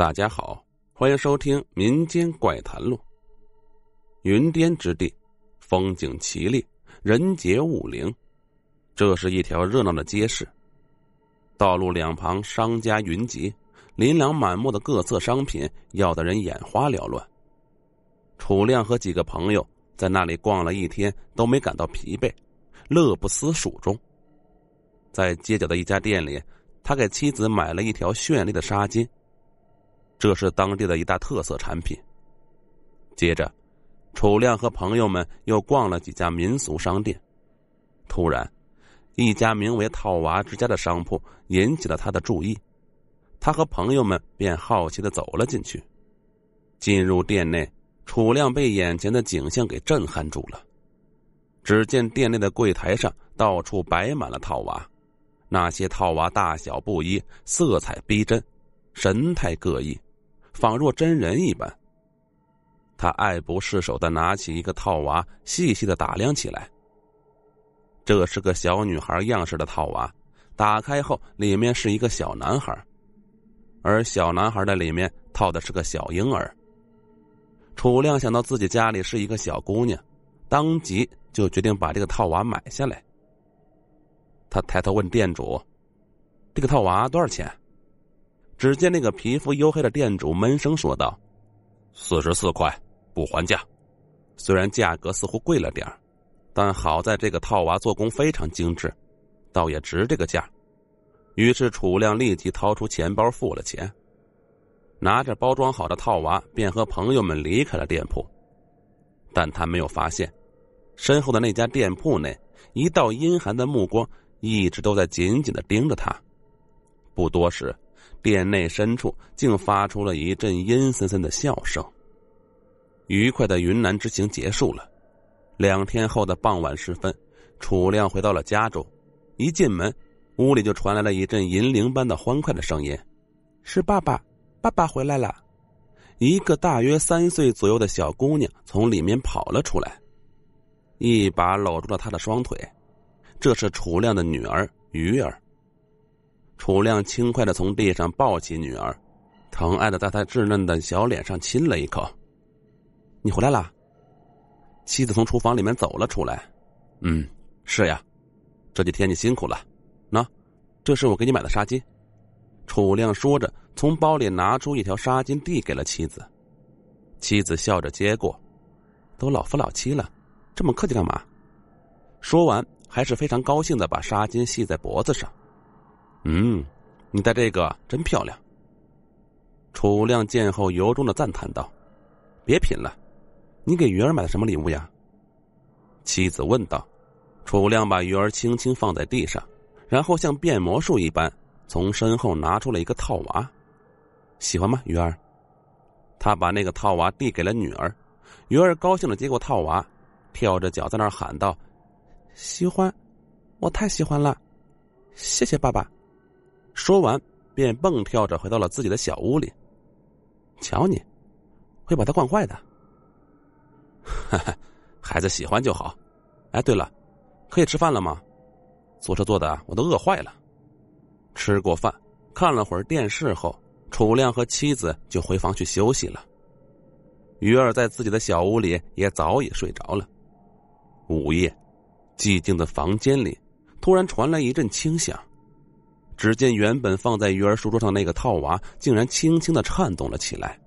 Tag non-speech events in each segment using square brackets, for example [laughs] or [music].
大家好，欢迎收听《民间怪谈录》。云巅之地，风景奇丽，人杰物灵。这是一条热闹的街市，道路两旁商家云集，琳琅满目的各色商品要得人眼花缭乱。楚亮和几个朋友在那里逛了一天，都没感到疲惫，乐不思蜀中。在街角的一家店里，他给妻子买了一条绚丽的纱巾。这是当地的一大特色产品。接着，楚亮和朋友们又逛了几家民俗商店。突然，一家名为“套娃之家”的商铺引起了他的注意，他和朋友们便好奇的走了进去。进入店内，楚亮被眼前的景象给震撼住了。只见店内的柜台上到处摆满了套娃，那些套娃大小不一，色彩逼真，神态各异。仿若真人一般。他爱不释手的拿起一个套娃，细细的打量起来。这是个小女孩样式的套娃，打开后里面是一个小男孩，而小男孩的里面套的是个小婴儿。楚亮想到自己家里是一个小姑娘，当即就决定把这个套娃买下来。他抬头问店主：“这个套娃多少钱？”只见那个皮肤黝黑的店主闷声说道：“四十四块，不还价。虽然价格似乎贵了点但好在这个套娃做工非常精致，倒也值这个价。”于是楚亮立即掏出钱包付了钱，拿着包装好的套娃，便和朋友们离开了店铺。但他没有发现，身后的那家店铺内，一道阴寒的目光一直都在紧紧的盯着他。不多时。店内深处竟发出了一阵阴森森的笑声。愉快的云南之行结束了。两天后的傍晚时分，楚亮回到了家中。一进门，屋里就传来了一阵银铃般的欢快的声音：“是爸爸，爸爸回来了！”一个大约三岁左右的小姑娘从里面跑了出来，一把搂住了他的双腿。这是楚亮的女儿鱼儿。楚亮轻快的从地上抱起女儿，疼爱的在她稚嫩的小脸上亲了一口。你回来啦。妻子从厨房里面走了出来。嗯，是呀，这几天你辛苦了。喏，这是我给你买的纱巾。楚亮说着，从包里拿出一条纱巾递给了妻子。妻子笑着接过，都老夫老妻了，这么客气干嘛？说完，还是非常高兴的把纱巾系在脖子上。嗯，你戴这个真漂亮。楚亮见后由衷的赞叹道：“别品了，你给鱼儿买的什么礼物呀？”妻子问道。楚亮把鱼儿轻轻放在地上，然后像变魔术一般从身后拿出了一个套娃。喜欢吗，鱼儿？他把那个套娃递给了女儿，鱼儿高兴的接过套娃，跳着脚在那儿喊道：“喜欢，我太喜欢了，谢谢爸爸。”说完，便蹦跳着回到了自己的小屋里。瞧你，会把他惯坏的。哈哈，孩子喜欢就好。哎，对了，可以吃饭了吗？坐车坐的我都饿坏了。吃过饭，看了会儿电视后，楚亮和妻子就回房去休息了。鱼儿在自己的小屋里也早已睡着了。午夜，寂静的房间里突然传来一阵轻响。只见原本放在鱼儿书桌上那个套娃，竟然轻轻的颤动了起来。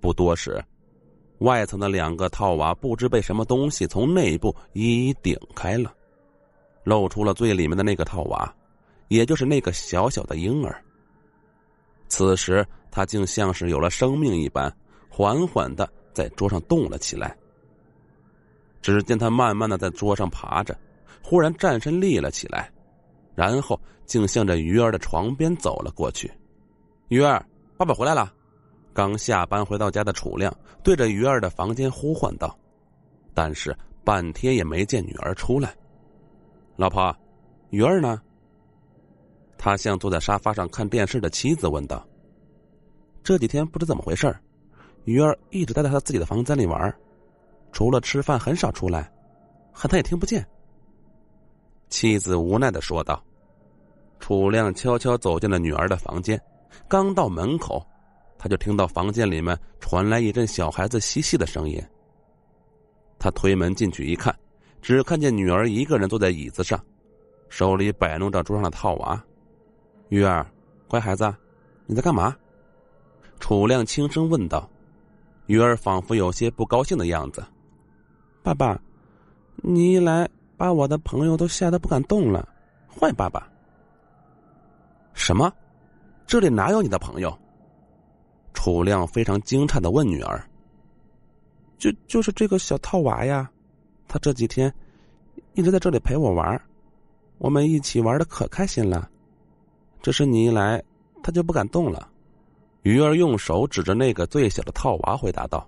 不多时，外层的两个套娃不知被什么东西从内部一一顶开了，露出了最里面的那个套娃，也就是那个小小的婴儿。此时，他竟像是有了生命一般，缓缓的在桌上动了起来。只见他慢慢的在桌上爬着，忽然站身立了起来。然后竟向着鱼儿的床边走了过去。鱼儿，爸爸回来了。刚下班回到家的楚亮对着鱼儿的房间呼唤道，但是半天也没见女儿出来。老婆，鱼儿呢？他向坐在沙发上看电视的妻子问道。这几天不知怎么回事鱼儿一直待在他自己的房间里玩，除了吃饭很少出来，喊他也听不见。妻子无奈的说道：“楚亮悄悄走进了女儿的房间，刚到门口，他就听到房间里面传来一阵小孩子嬉戏的声音。他推门进去一看，只看见女儿一个人坐在椅子上，手里摆弄着桌上的套娃。鱼儿，乖孩子，你在干嘛？楚亮轻声问道。鱼儿仿佛有些不高兴的样子。爸爸，你一来把我的朋友都吓得不敢动了，坏爸爸。什么？这里哪有你的朋友？楚亮非常惊诧的问女儿：“就就是这个小套娃呀，他这几天一直在这里陪我玩，我们一起玩的可开心了。只是你一来，他就不敢动了。”鱼儿用手指着那个最小的套娃，回答道：“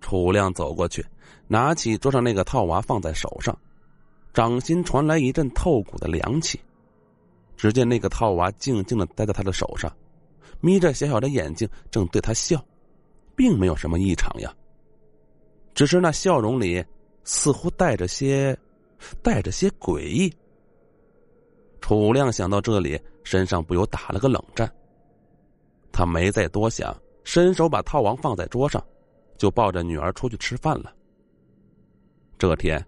楚亮走过去，拿起桌上那个套娃放在手上，掌心传来一阵透骨的凉气。只见那个套娃静静的待在他的手上，眯着小小的眼睛，正对他笑，并没有什么异常呀。只是那笑容里似乎带着些，带着些诡异。”楚亮想到这里，身上不由打了个冷战。他没再多想，伸手把套娃放在桌上，就抱着女儿出去吃饭了。这天，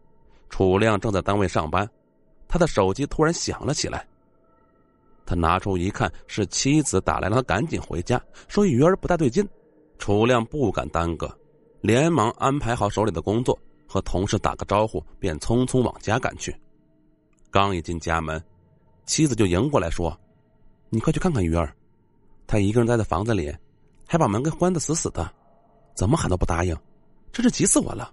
楚亮正在单位上班，他的手机突然响了起来。他拿出一看，是妻子打来，让他赶紧回家，说鱼儿不大对劲。楚亮不敢耽搁，连忙安排好手里的工作，和同事打个招呼，便匆匆往家赶去。刚一进家门，妻子就迎过来说：“你快去看看鱼儿。”他一个人待在房子里，还把门给关得死死的，怎么喊都不答应，真是急死我了。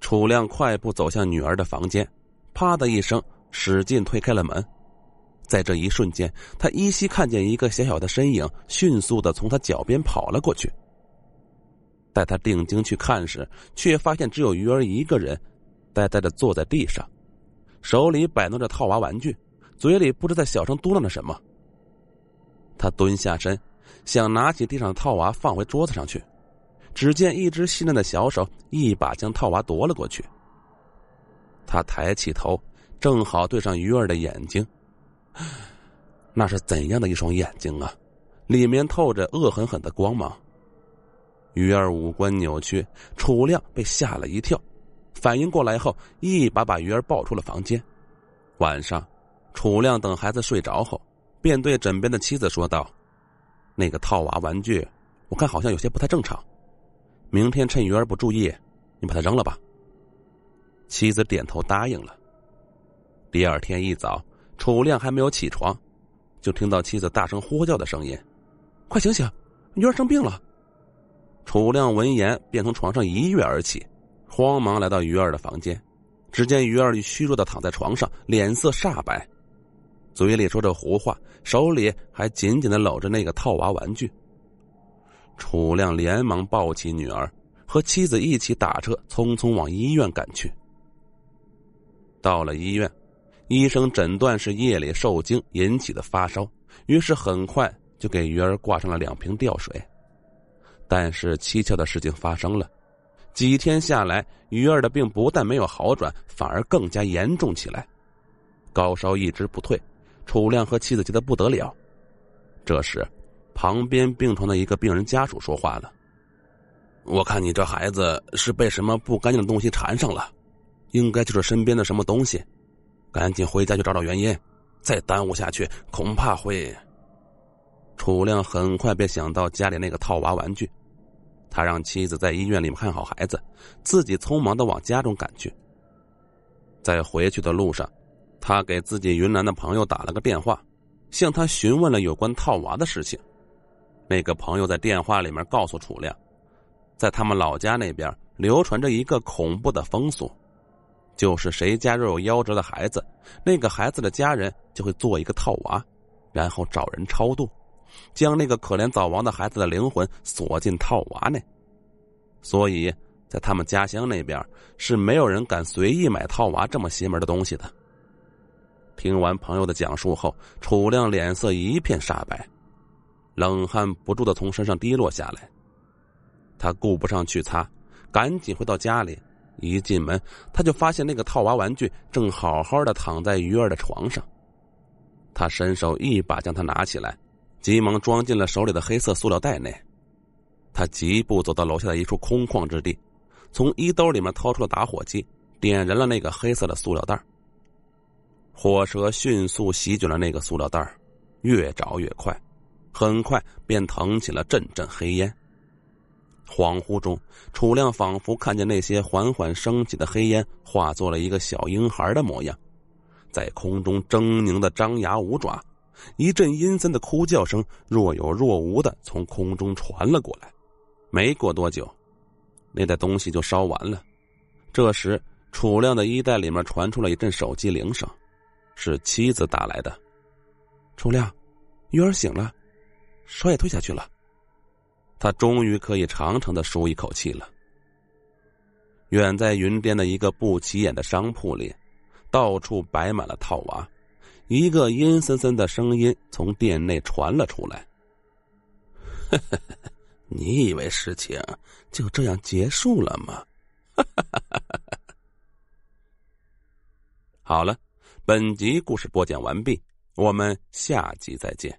楚亮快步走向女儿的房间，啪的一声，使劲推开了门。在这一瞬间，他依稀看见一个小小的身影迅速的从他脚边跑了过去。待他定睛去看时，却发现只有鱼儿一个人，呆呆的坐在地上，手里摆弄着套娃玩具，嘴里不知在小声嘟囔着什么。他蹲下身，想拿起地上的套娃放回桌子上去，只见一只细嫩的小手一把将套娃夺了过去。他抬起头，正好对上鱼儿的眼睛，那是怎样的一双眼睛啊！里面透着恶狠狠的光芒。鱼儿五官扭曲，楚亮被吓了一跳，反应过来后，一把把鱼儿抱出了房间。晚上，楚亮等孩子睡着后。便对枕边的妻子说道：“那个套娃玩具，我看好像有些不太正常。明天趁鱼儿不注意，你把它扔了吧。”妻子点头答应了。第二天一早，楚亮还没有起床，就听到妻子大声呼叫的声音：“快醒醒，鱼儿生病了！”楚亮闻言便从床上一跃而起，慌忙来到鱼儿的房间，只见鱼儿虚弱的躺在床上，脸色煞白。嘴里说着胡话，手里还紧紧的搂着那个套娃玩具。楚亮连忙抱起女儿，和妻子一起打车，匆匆往医院赶去。到了医院，医生诊断是夜里受惊引起的发烧，于是很快就给鱼儿挂上了两瓶吊水。但是蹊跷的事情发生了，几天下来，鱼儿的病不但没有好转，反而更加严重起来，高烧一直不退。楚亮和妻子急得不得了。这时，旁边病床的一个病人家属说话了：“我看你这孩子是被什么不干净的东西缠上了，应该就是身边的什么东西，赶紧回家去找找原因。再耽误下去，恐怕会……”楚亮很快便想到家里那个套娃玩具，他让妻子在医院里面看好孩子，自己匆忙的往家中赶去。在回去的路上。他给自己云南的朋友打了个电话，向他询问了有关套娃的事情。那个朋友在电话里面告诉楚亮，在他们老家那边流传着一个恐怖的风俗，就是谁家若有夭折的孩子，那个孩子的家人就会做一个套娃，然后找人超度，将那个可怜早亡的孩子的灵魂锁进套娃内。所以在他们家乡那边是没有人敢随意买套娃这么邪门的东西的。听完朋友的讲述后，楚亮脸色一片煞白，冷汗不住的从身上滴落下来。他顾不上去擦，赶紧回到家里。一进门，他就发现那个套娃玩具正好好的躺在鱼儿的床上。他伸手一把将它拿起来，急忙装进了手里的黑色塑料袋内。他疾步走到楼下的一处空旷之地，从衣兜里面掏出了打火机，点燃了那个黑色的塑料袋。火舌迅速席卷了那个塑料袋，越着越快，很快便腾起了阵阵黑烟。恍惚中，楚亮仿佛看见那些缓缓升起的黑烟化作了一个小婴孩的模样，在空中狰狞的张牙舞爪。一阵阴森的哭叫声若有若无的从空中传了过来。没过多久，那袋东西就烧完了。这时，楚亮的衣袋里面传出了一阵手机铃声，是妻子打来的。楚亮，鱼儿醒了，烧也退下去了。他终于可以长长的舒一口气了。远在云边的一个不起眼的商铺里，到处摆满了套娃，一个阴森森的声音从店内传了出来：“ [laughs] 你以为事情就这样结束了吗？” [laughs] 好了，本集故事播讲完毕，我们下集再见。